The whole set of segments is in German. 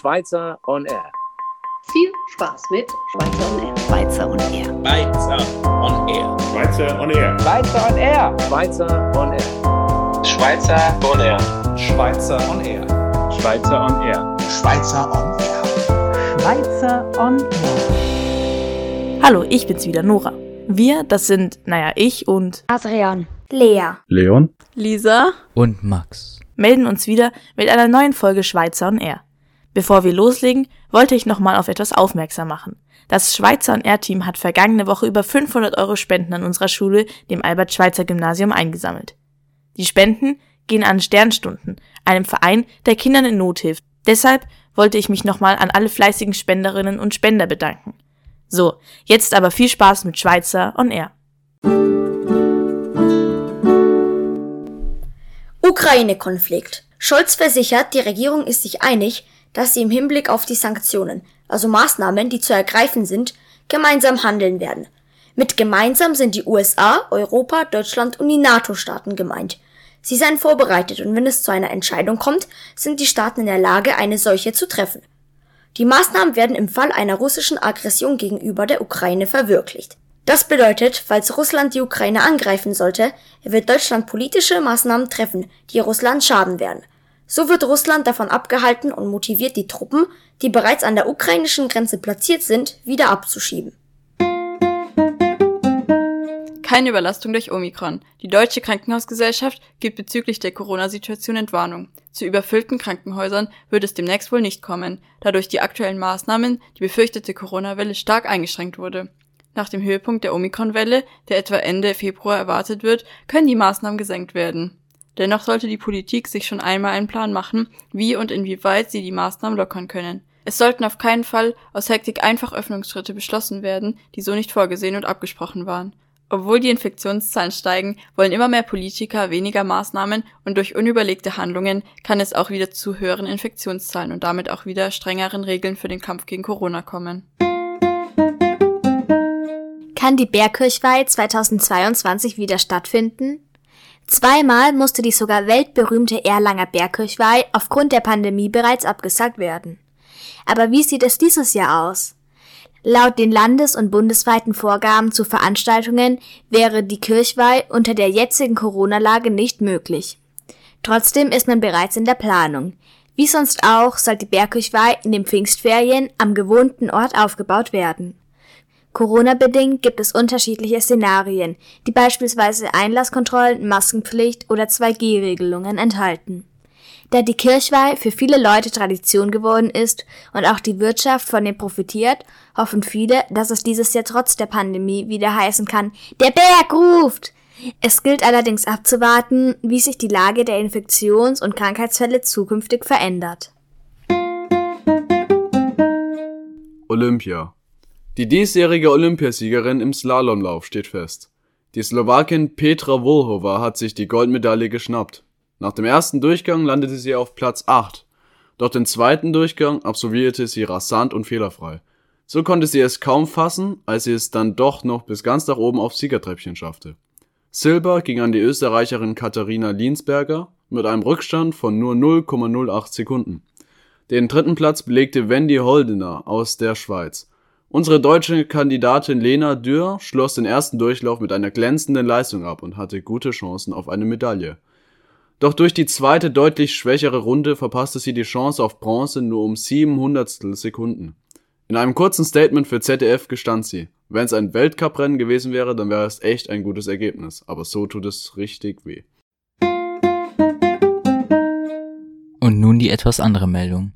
Schweizer on Air. Viel Spaß mit Schweizer on Air. Schweizer on Air. Schweizer on Air. Schweizer on Air. Schweizer on Air. Schweizer on Air. Schweizer on Air. Schweizer on Air. Schweizer on Air. Schweizer on Air. Schweizer on Air. Hallo, ich bin's wieder, Nora. Wir, das sind, naja, ich und Adrian. Lea. Leon. Lisa und Max melden uns wieder mit einer neuen Folge Schweizer on Air. Bevor wir loslegen, wollte ich nochmal auf etwas aufmerksam machen. Das Schweizer on Air Team hat vergangene Woche über 500 Euro Spenden an unserer Schule, dem Albert-Schweitzer-Gymnasium, eingesammelt. Die Spenden gehen an Sternstunden, einem Verein, der Kindern in Not hilft. Deshalb wollte ich mich nochmal an alle fleißigen Spenderinnen und Spender bedanken. So, jetzt aber viel Spaß mit Schweizer on Air. Ukraine-Konflikt. Scholz versichert, die Regierung ist sich einig, dass sie im Hinblick auf die Sanktionen, also Maßnahmen, die zu ergreifen sind, gemeinsam handeln werden. Mit gemeinsam sind die USA, Europa, Deutschland und die NATO-Staaten gemeint. Sie seien vorbereitet und wenn es zu einer Entscheidung kommt, sind die Staaten in der Lage, eine solche zu treffen. Die Maßnahmen werden im Fall einer russischen Aggression gegenüber der Ukraine verwirklicht. Das bedeutet, falls Russland die Ukraine angreifen sollte, wird Deutschland politische Maßnahmen treffen, die Russland schaden werden. So wird Russland davon abgehalten und motiviert die Truppen, die bereits an der ukrainischen Grenze platziert sind, wieder abzuschieben. Keine Überlastung durch Omikron. Die Deutsche Krankenhausgesellschaft gibt bezüglich der Corona-Situation Entwarnung. Zu überfüllten Krankenhäusern wird es demnächst wohl nicht kommen, da durch die aktuellen Maßnahmen die befürchtete Corona-Welle stark eingeschränkt wurde. Nach dem Höhepunkt der Omikron-Welle, der etwa Ende Februar erwartet wird, können die Maßnahmen gesenkt werden. Dennoch sollte die Politik sich schon einmal einen Plan machen, wie und inwieweit sie die Maßnahmen lockern können. Es sollten auf keinen Fall aus Hektik einfach Öffnungsschritte beschlossen werden, die so nicht vorgesehen und abgesprochen waren. Obwohl die Infektionszahlen steigen, wollen immer mehr Politiker weniger Maßnahmen und durch unüberlegte Handlungen kann es auch wieder zu höheren Infektionszahlen und damit auch wieder strengeren Regeln für den Kampf gegen Corona kommen. Kann die Bergkirchweih 2022 wieder stattfinden? Zweimal musste die sogar weltberühmte Erlanger Bergkirchweih aufgrund der Pandemie bereits abgesagt werden. Aber wie sieht es dieses Jahr aus? Laut den landes- und bundesweiten Vorgaben zu Veranstaltungen wäre die Kirchweih unter der jetzigen Corona-Lage nicht möglich. Trotzdem ist man bereits in der Planung. Wie sonst auch soll die Bergkirchweih in den Pfingstferien am gewohnten Ort aufgebaut werden. Corona-bedingt gibt es unterschiedliche Szenarien, die beispielsweise Einlasskontrollen, Maskenpflicht oder 2G-Regelungen enthalten. Da die Kirchweih für viele Leute Tradition geworden ist und auch die Wirtschaft von dem profitiert, hoffen viele, dass es dieses Jahr trotz der Pandemie wieder heißen kann, der Berg ruft! Es gilt allerdings abzuwarten, wie sich die Lage der Infektions- und Krankheitsfälle zukünftig verändert. Olympia die diesjährige Olympiasiegerin im Slalomlauf steht fest. Die Slowakin Petra Volhova hat sich die Goldmedaille geschnappt. Nach dem ersten Durchgang landete sie auf Platz 8. Doch den zweiten Durchgang absolvierte sie rasant und fehlerfrei. So konnte sie es kaum fassen, als sie es dann doch noch bis ganz nach oben aufs Siegertreppchen schaffte. Silber ging an die Österreicherin Katharina Liensberger mit einem Rückstand von nur 0,08 Sekunden. Den dritten Platz belegte Wendy Holdener aus der Schweiz. Unsere deutsche Kandidatin Lena Dürr schloss den ersten Durchlauf mit einer glänzenden Leistung ab und hatte gute Chancen auf eine Medaille. Doch durch die zweite deutlich schwächere Runde verpasste sie die Chance auf Bronze nur um sieben Hundertstel Sekunden. In einem kurzen Statement für ZDF gestand sie, wenn es ein Weltcuprennen gewesen wäre, dann wäre es echt ein gutes Ergebnis, aber so tut es richtig weh. Und nun die etwas andere Meldung.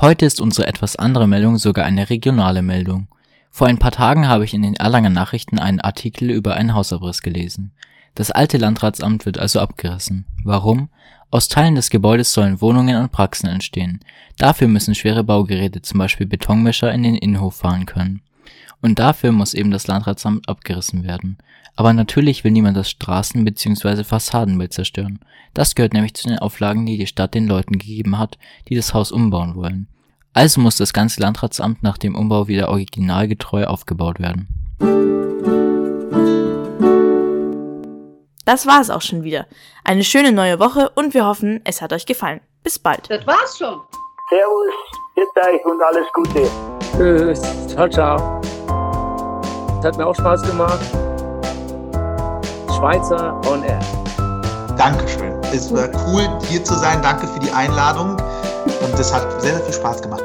Heute ist unsere etwas andere Meldung sogar eine regionale Meldung. Vor ein paar Tagen habe ich in den Erlanger Nachrichten einen Artikel über einen Hausabriss gelesen. Das alte Landratsamt wird also abgerissen. Warum? Aus Teilen des Gebäudes sollen Wohnungen und Praxen entstehen. Dafür müssen schwere Baugeräte, zum Beispiel Betonmischer, in den Innenhof fahren können. Und dafür muss eben das Landratsamt abgerissen werden. Aber natürlich will niemand das Straßen- bzw. Fassadenbild zerstören. Das gehört nämlich zu den Auflagen, die die Stadt den Leuten gegeben hat, die das Haus umbauen wollen. Also muss das ganze Landratsamt nach dem Umbau wieder originalgetreu aufgebaut werden. Das war es auch schon wieder. Eine schöne neue Woche und wir hoffen, es hat euch gefallen. Bis bald. Das war's schon. Servus, Bitte euch und alles Gute. Tschüss. Ciao, ciao. Hat mir auch Spaß gemacht. Schweizer on Air. Dankeschön. Es war cool, hier zu sein. Danke für die Einladung. Und es hat sehr, sehr viel Spaß gemacht.